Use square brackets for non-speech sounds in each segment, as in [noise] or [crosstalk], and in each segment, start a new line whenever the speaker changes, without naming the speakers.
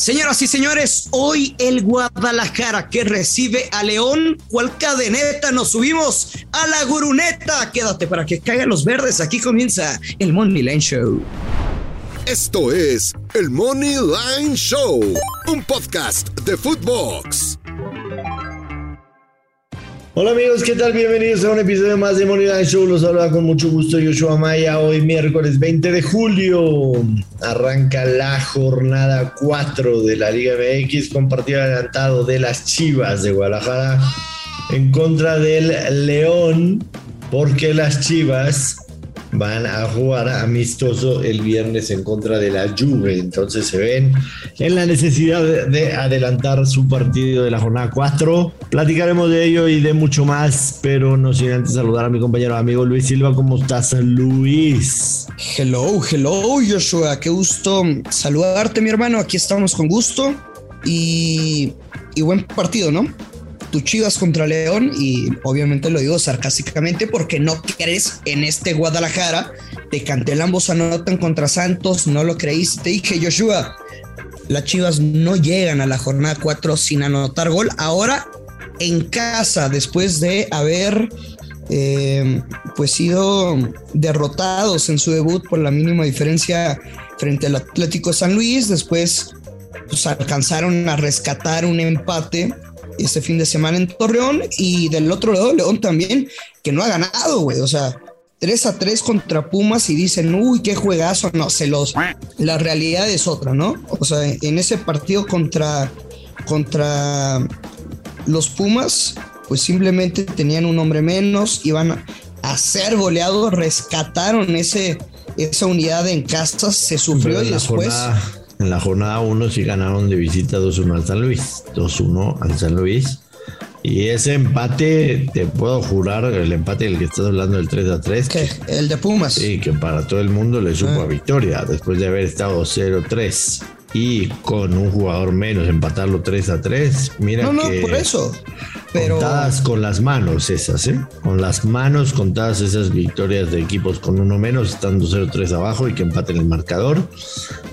Señoras y señores, hoy el Guadalajara que recibe a León, ¿cuál cadeneta nos subimos? A la guruneta. Quédate para que caigan los verdes. Aquí comienza el Money Line Show.
Esto es el Money Line Show, un podcast de Footbox.
Hola amigos, ¿qué tal? Bienvenidos a un episodio más de Money Show. Los saluda con mucho gusto Joshua Maya. Hoy miércoles 20 de julio arranca la jornada 4 de la Liga MX con partido adelantado de las Chivas de Guadalajara en contra del León porque las Chivas van a jugar amistoso el viernes en contra de la Juve. Entonces se ven en la necesidad de, adelantar su partido de la jornada 4. Platicaremos de ello y de mucho más, pero no sin antes saludar a mi compañero amigo Luis Silva. ¿Cómo estás, Luis?
Hello, hello, Joshua. Qué gusto saludarte, mi hermano. Aquí estamos con gusto y, y buen partido, ¿no? Tu Chivas contra León y obviamente lo digo sarcásticamente porque no crees en este Guadalajara. Te canté ambos anotan contra Santos, no lo creíste. Te dije, Joshua, las Chivas no llegan a la jornada 4 sin anotar gol. Ahora en casa, después de haber eh, pues sido derrotados en su debut por la mínima diferencia frente al Atlético San Luis, después pues, alcanzaron a rescatar un empate este fin de semana en Torreón y del otro lado León también, que no ha ganado, güey, o sea, 3 a 3 contra Pumas y dicen, uy, qué juegazo, no, celos. La realidad es otra, ¿no? O sea, en ese partido contra, contra los Pumas, pues simplemente tenían un hombre menos, iban a ser goleados, rescataron ese, esa unidad en casa, se sufrió y después...
En la jornada 1 sí ganaron de visita 2-1 al San Luis. 2-1 al San Luis. Y ese empate, te puedo jurar, el empate del que estás hablando, del 3 a 3.
¿Qué? El de Pumas.
Sí, que para todo el mundo le supo a ah. victoria, después de haber estado 0-3 y con un jugador menos empatarlo 3 a 3. Mira
no, no,
que
por eso. Pero...
Contadas con las manos esas, ¿eh? Con las manos contadas esas victorias de equipos con uno menos, estando 0-3 abajo y que empaten el marcador.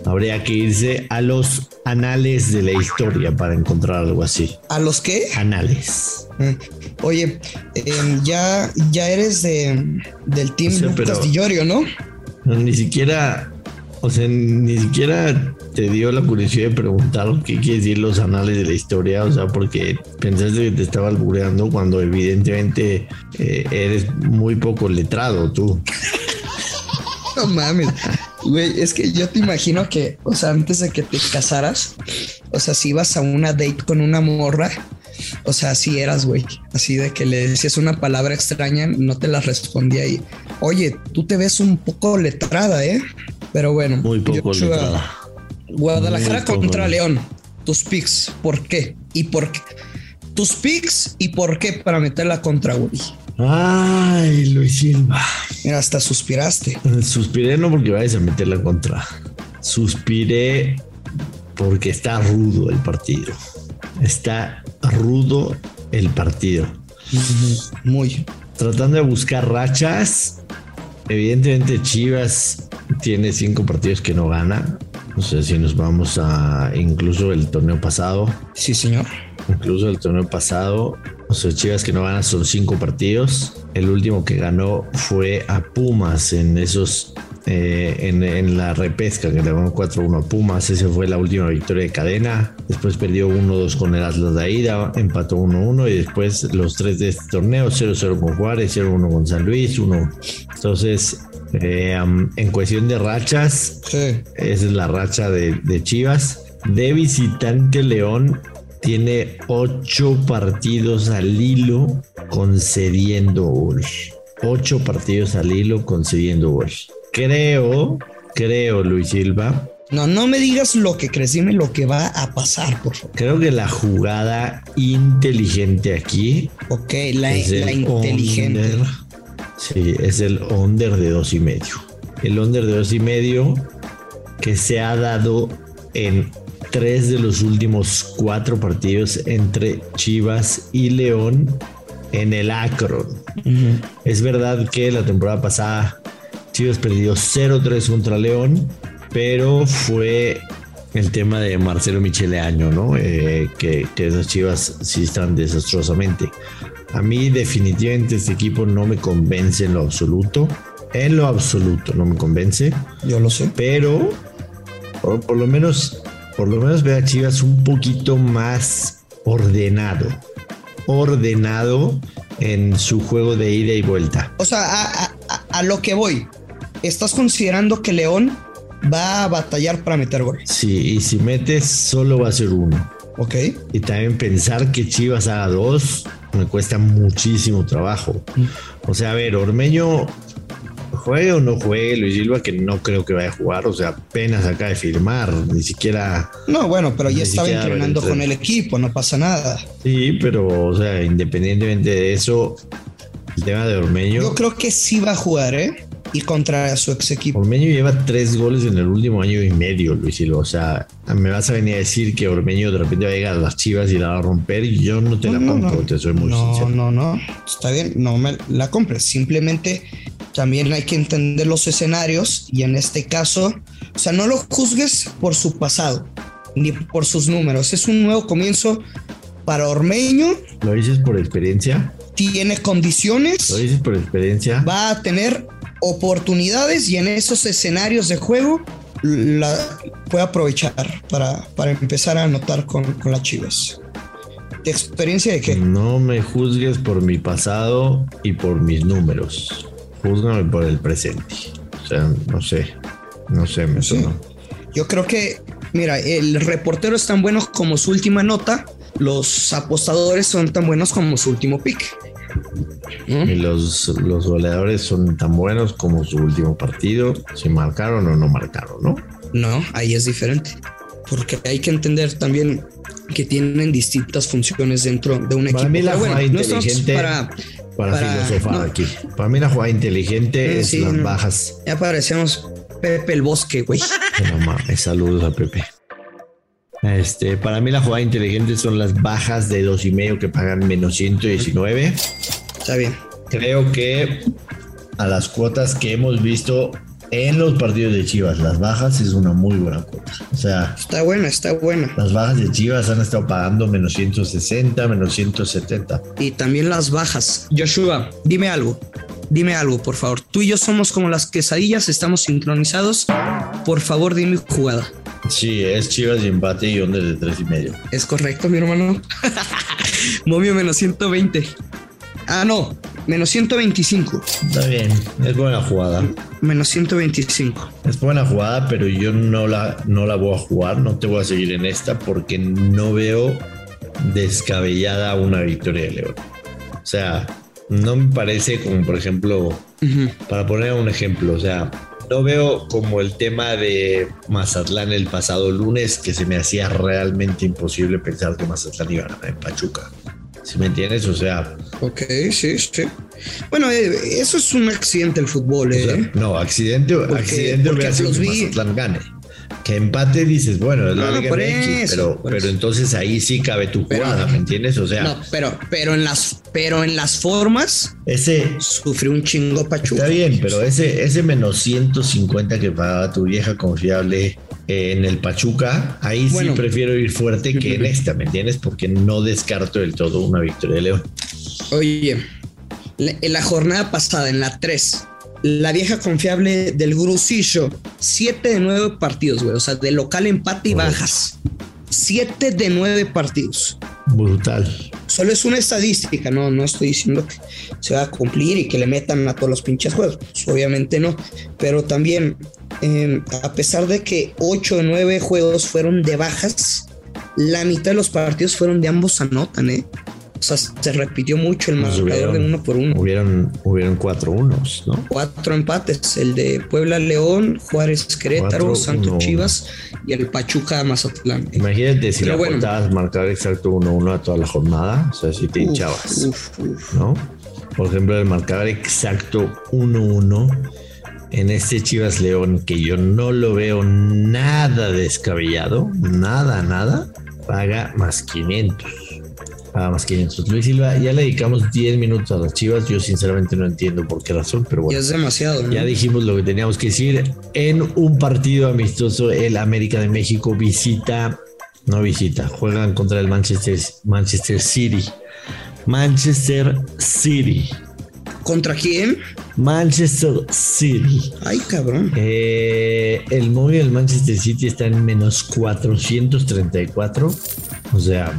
Habría que irse a los anales de la historia para encontrar algo así.
¿A los qué?
Anales.
Mm. Oye, em, ya, ya eres de, del team Castillorio, ¿no?
Ni siquiera, o sea, ni siquiera te dio la curiosidad de preguntar qué quiere decir los anales de la historia, o sea, porque pensaste que te estaba albureando cuando evidentemente eh, eres muy poco letrado tú.
No mames. Güey, es que yo te imagino que, o sea, antes de que te casaras, o sea, si ibas a una date con una morra, o sea, así eras, güey. Así de que le decías una palabra extraña, no te la respondía y, oye, tú te ves un poco letrada, ¿eh? Pero bueno.
Muy poco letrada.
Guadalajara contra León. Tus picks, ¿por qué? ¿Y por qué? Tus picks y por qué para meterla contra Uri.
Ay, Luis Silva.
Mira, hasta suspiraste.
Suspiré no porque vayas a meterla contra. Suspiré porque está rudo el partido. Está rudo el partido.
Muy.
Tratando de buscar rachas. Evidentemente Chivas tiene cinco partidos que no gana. No sé si nos vamos a incluso el torneo pasado.
Sí, señor.
Incluso el torneo pasado. O sea, Chivas que no ganan son cinco partidos. El último que ganó fue a Pumas en esos. Eh, en, la repesca que le ganó 4-1 a Pumas. Esa fue la última victoria de cadena. Después perdió 1-2 con el Atlas de Aida. Empató 1-1 y después los tres de este torneo: 0-0 con Juárez, 0-1 con San Luis, 1. Entonces, eh, en cuestión de rachas, esa es la racha de, Chivas. De visitante León tiene ocho partidos al hilo concediendo gol. Ocho partidos al hilo concediendo gol. Creo, creo, Luis Silva.
No, no me digas lo que crees, dime lo que va a pasar, por favor.
Creo que la jugada inteligente aquí.
Ok, la, la inteligente.
Sí, es el under de dos y medio. El under de dos y medio que se ha dado en tres de los últimos cuatro partidos entre Chivas y León en el Acro. Es verdad que la temporada pasada Chivas perdió 0-3 contra León, pero fue el tema de Marcelo Michele Año, ¿no? Eh, que, que esas chivas sí están desastrosamente. A mí definitivamente este equipo no me convence en lo absoluto. En lo absoluto no me convence.
Yo lo sé.
Pero por, por lo menos, por lo menos veo a Chivas un poquito más ordenado. Ordenado en su juego de ida y vuelta.
O sea, a, a- a lo que voy, ¿estás considerando que León va a batallar para meter gol?
Sí, y si metes, solo va a ser uno.
Ok.
Y también pensar que Chivas haga dos me cuesta muchísimo trabajo. O sea, a ver, Ormeño juegue o no juegue, Luis Silva, que no creo que vaya a jugar, o sea, apenas acaba de firmar, ni siquiera.
No, bueno, pero ya estaba entrenando con el equipo, no pasa nada.
Sí, pero, o sea, independientemente de eso, el tema de Ormeño.
Yo creo que sí va a jugar, ¿eh? Y contra su ex equipo.
Ormeño lleva tres goles en el último año y medio, Luis Silva. O sea, me vas a venir a decir que Ormeño de repente va a llegar a las chivas y la va a romper. Y yo no te la
No, no,
compro,
no.
te soy muy
no,
sincero.
no, no. Está bien, no me la compres. Simplemente también hay que entender los escenarios y en este caso, o sea, no lo juzgues por su pasado ni por sus números. Es un nuevo comienzo para Ormeño.
¿Lo dices por experiencia?
Tiene condiciones,
¿Lo dices por experiencia?
va a tener oportunidades y en esos escenarios de juego la puede aprovechar para, para empezar a anotar con, con las chivas. ¿De experiencia de qué?
No me juzgues por mi pasado y por mis números. Júzgame por el presente. O sea, no sé. No sé, me
Sí. Yo creo que, mira, el reportero es tan bueno como su última nota, los apostadores son tan buenos como su último pick. ¿No?
Y los, los goleadores son tan buenos como su último partido, si marcaron o no marcaron, ¿no?
No, ahí es diferente. Porque hay que entender también que tienen distintas funciones dentro de un
Para
equipo.
mí la
bueno, no para,
para,
Para-
filosofar
no.
aquí. Para mí la jugada inteligente
Eh,
es las
no.
bajas.
ya parecemos Pepe el Bosque, güey.
Mames, saludos a Pepe. Este, para mí la jugada inteligente son las bajas de dos y medio que pagan menos 119.
Está bien.
Creo que a las cuotas que hemos visto en los partidos de Chivas, las bajas es una muy buena cuota. O sea,
Está buena, está buena.
las bajas de Chivas han estado pagando menos 160, menos 170.
Y también las bajas. Joshua, dime algo. Dime algo, por favor. Tú y yo somos como las quesadillas, estamos sincronizados. Por favor, dime jugada.
Sí, es Chivas y empate y under de tres y medio.
¿Es correcto, mi hermano? [laughs] Momio menos 120. Ah, no. Menos 125.
Está bien, es buena jugada.
Menos 125.
Es buena jugada, pero yo no la, no la voy a jugar, no te voy a seguir en esta porque no veo descabellada una victoria de León. O sea, no me parece como, por ejemplo, para poner un ejemplo, o sea, no veo como el tema de Mazatlán el pasado lunes, que se me hacía realmente imposible pensar que Mazatlán iba a ganar en Pachuca. Si me entiendes? O sea,
Ok, sí, sí. Bueno, eh, eso es un accidente del fútbol,
O sea,
¿eh?
no, accidente, accidente
porque
hubiera sido
los
que
vi-
Mazatlán gane. Que empate dices, bueno, es la
No,
Liga
por
MX,
eso,
pero, pero
eso.
entonces ahí sí cabe tu
Pero-
jugada, ¿me entiendes? O sea,
No, pero, pero en las, pero en las formas
ese
sufrió un chingo Pachuca.
está bien, pero ese, ese menos 150 que pagaba tu vieja confiable eh, en el Pachuca, ahí
Bueno.
sí prefiero ir fuerte que en esta, ¿me entiendes? Porque no descarto del todo una victoria de León.
Oye, en la jornada pasada, en la 3, la vieja confiable del Grusillo, 7 de 9 partidos, güey. O sea, de local empate y bajas. 7 de 9 partidos.
Brutal.
Solo es una estadística, no, no estoy diciendo que se va a cumplir y que le metan a todos los pinches juegos. Pues, obviamente no. Pero también, eh, a pesar de que 8 de 9 juegos fueron de bajas, la mitad de los partidos fueron de ambos anotan, ¿eh? O sea, se repitió mucho el marcador de uno por uno.
Hubieron, hubieron cuatro unos, ¿no?
Cuatro empates, el de Puebla León, Juárez Querétaro, Santos Chivas y el Pachuca Mazatlán.
Imagínate si
Pero
le
bueno.
marcar exacto 1-1 a toda la jornada, o sea, si te
Uf,
hinchabas,
uf, uf.
¿no? Por ejemplo, el marcador exacto 1-1 en este Chivas León, que yo no lo veo nada descabellado, nada, nada, paga más 500. Paga más 500. Luis Silva, ya le dedicamos 10 minutos a las Chivas. Yo sinceramente no entiendo por qué razón, pero bueno.
Ya es demasiado. ¿no?
Ya dijimos lo que teníamos que decir. En un partido amistoso, el América de México visita, no visita, juegan contra el Manchester, Manchester City. Manchester City.
¿Contra quién?
Manchester City.
Ay, cabrón.
Eh, el móvil del Manchester City está en menos 434. O sea.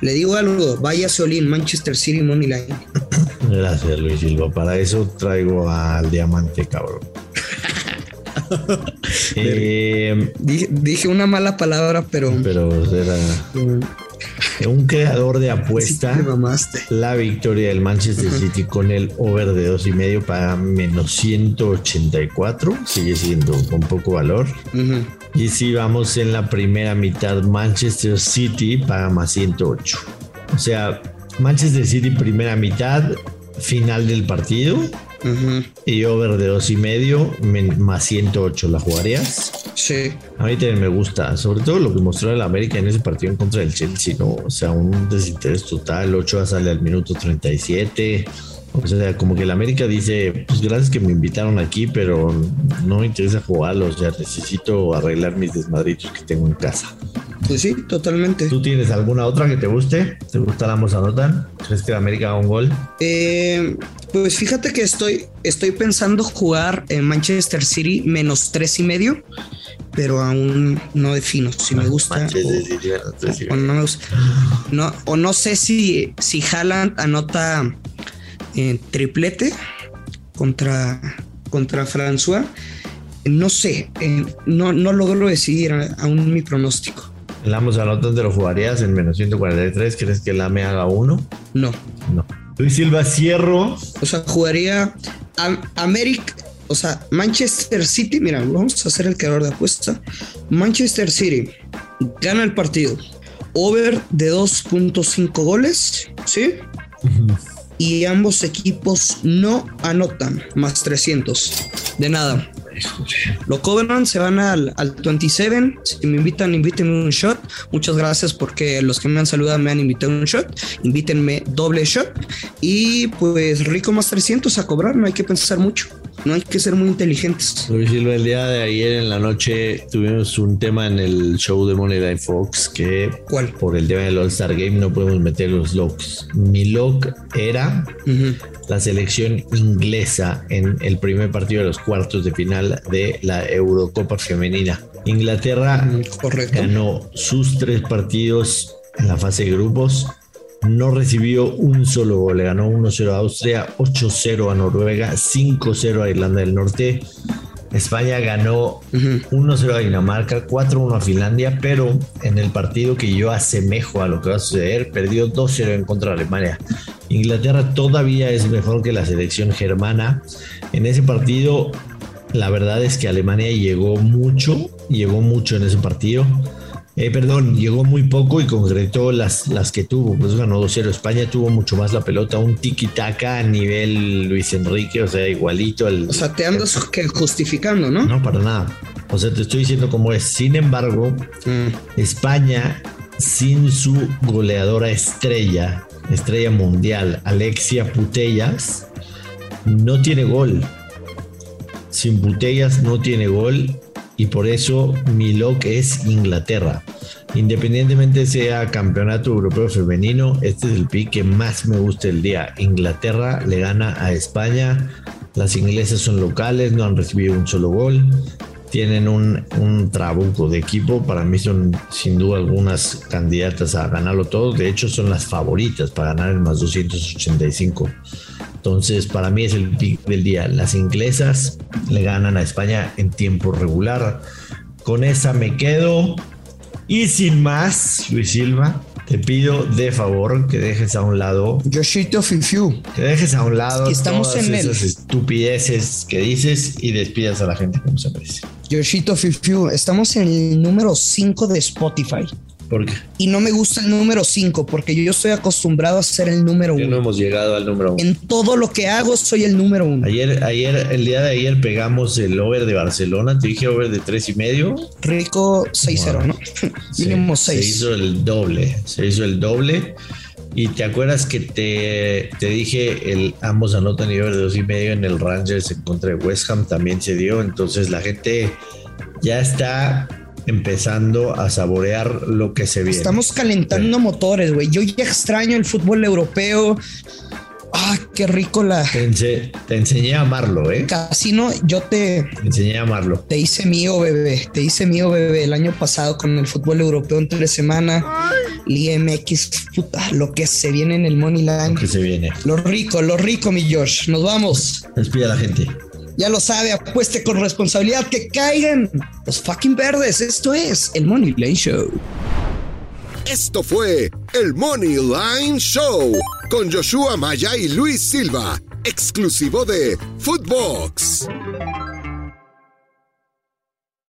Le digo algo, vaya Solín, Manchester City Money Line.
Gracias, Luis Silva. Para eso traigo al diamante, cabrón. [laughs]
eh, dije, dije, una mala palabra, pero.
Pero era. Un creador de apuesta,
sí
la victoria del Manchester City con el over de dos y medio para menos 184, sigue siendo con poco valor. Uh -huh. Y si vamos en la primera mitad, Manchester City paga más 108. O sea, Manchester City primera mitad, final del partido. Uh -huh. Y over de dos y medio más 108, ¿la jugarías?
Sí.
A mí también me gusta, sobre todo lo que mostró el América en ese partido en contra del Chelsea, ¿no? O sea, un desinterés total, 8 sale al minuto 37. O sea, como que el América dice, pues gracias que me invitaron aquí, pero no me interesa jugarlo, o sea, necesito arreglar mis desmadritos que tengo en casa.
Pues sí, totalmente.
¿Tú tienes alguna otra que te guste? ¿Te gusta la Mozanotan? ¿Crees que el América haga un gol?
Eh, pues fíjate que estoy, estoy pensando jugar en Manchester City menos tres y medio, pero aún no defino si me gusta o, o, no me gusta. No, o no sé si, si Haaland anota eh, triplete contra, contra François. No sé, eh, no, no logro decidir aún mi pronóstico.
El Amos Anotan te lo jugarías en menos 143. ¿Crees que el AME haga uno?
No.
No. Luis Silva Cierro.
O sea, jugaría América. O sea, Manchester City. Mira, vamos a hacer el creador de apuesta. Manchester City gana el partido. Over de 2.5 goles. ¿Sí? Uh -huh. Y ambos equipos no anotan más 300. De nada. Lo cobran, se van al, al 27. Si me invitan, invítenme un shot. Muchas gracias porque los que me han saludado me han invitado un shot. Invítenme doble shot. Y pues rico más 300 a cobrar. No hay que pensar mucho. No hay que ser muy inteligentes.
Luis Silva, el día de ayer en la noche tuvimos un tema en el show de Money Line Fox que
¿Cuál?
por el tema del All Star Game no podemos meter los locks. Mi lock era uh -huh. la selección inglesa en el primer partido de los cuartos de final de la Eurocopa Femenina. Inglaterra
Correcto.
ganó sus tres partidos en la fase de grupos no recibió un solo gol. Le ganó 1-0 a Austria, 8-0 a Noruega, 5-0 a Irlanda del Norte. España ganó uh -huh. 1-0 a Dinamarca, 4-1 a Finlandia, pero en el partido que yo asemejo a lo que va a suceder, perdió 2-0 en contra de Alemania. Inglaterra todavía es mejor que la selección germana. En ese partido, la verdad es que Alemania llegó mucho, llegó mucho en ese partido. Eh, perdón, llegó muy poco y concretó las, las que tuvo. Pues ganó 2-0. España tuvo mucho más la pelota, un tiki-taka a nivel Luis Enrique, o sea, igualito al.
O sea, te andas justificando, ¿no?
No, para nada. O sea, te estoy diciendo cómo es. Sin embargo, mm. España, sin su goleadora estrella, estrella mundial, Alexia Putellas, no tiene gol. Sin Putellas no tiene gol y por eso mi lock es Inglaterra. Independientemente sea campeonato europeo femenino, este es el pick que más me gusta el día. Inglaterra le gana a España. Las inglesas son locales, no han recibido un solo gol. Tienen un, un trabuco de equipo. Para mí son sin duda algunas candidatas a ganarlo todo. De hecho, son las favoritas para ganar el más 285. Entonces, para mí es el pick del día. Las inglesas le ganan a España en tiempo regular. Con esa me quedo. Y sin más, Luis Silva, te pido de favor que dejes a un lado.
Yoshito Fifiu.
Que dejes a un lado
Estamos
todas
en
esas
el...
estupideces que dices y despidas a la gente como se merece.
Yoshito Fifiu. Estamos en el número 5 de Spotify.
¿Por qué?
Y no me gusta el número 5 porque yo estoy acostumbrado a ser el número 1.
no hemos llegado al número 1.
En todo lo que hago soy el número 1.
Ayer, ayer, el día de ayer pegamos el over de Barcelona. Te dije over de tres y medio.
Rico 6-0, ¿no? [laughs] Mínimo 6.
Se hizo el doble. Se hizo el doble. Y te acuerdas que te, te dije el ambos anotan nivel de dos y medio en el Rangers en contra de West Ham también se dio. Entonces la gente ya está empezando a saborear lo que se viene.
Estamos calentando motores, güey. Yo ya extraño el fútbol europeo. Ah, qué rico la.
Te, enseñé a amarlo, ¿eh?
Casino, yo te.
Te enseñé a amarlo.
Te hice mío, bebé. Te hice mío, bebé. El año pasado con el fútbol europeo entre semana. Liga MX, puta, lo que se viene en el Money Line.
Lo que se viene.
Lo rico, lo rico, mi Josh. Nos vamos.
Despide a la gente.
Ya lo sabe, apueste con responsabilidad que caigan los fucking verdes. Esto es el Money Line Show.
Esto fue el Money Line Show con Joshua Maya y Luis Silva, exclusivo de Footbox.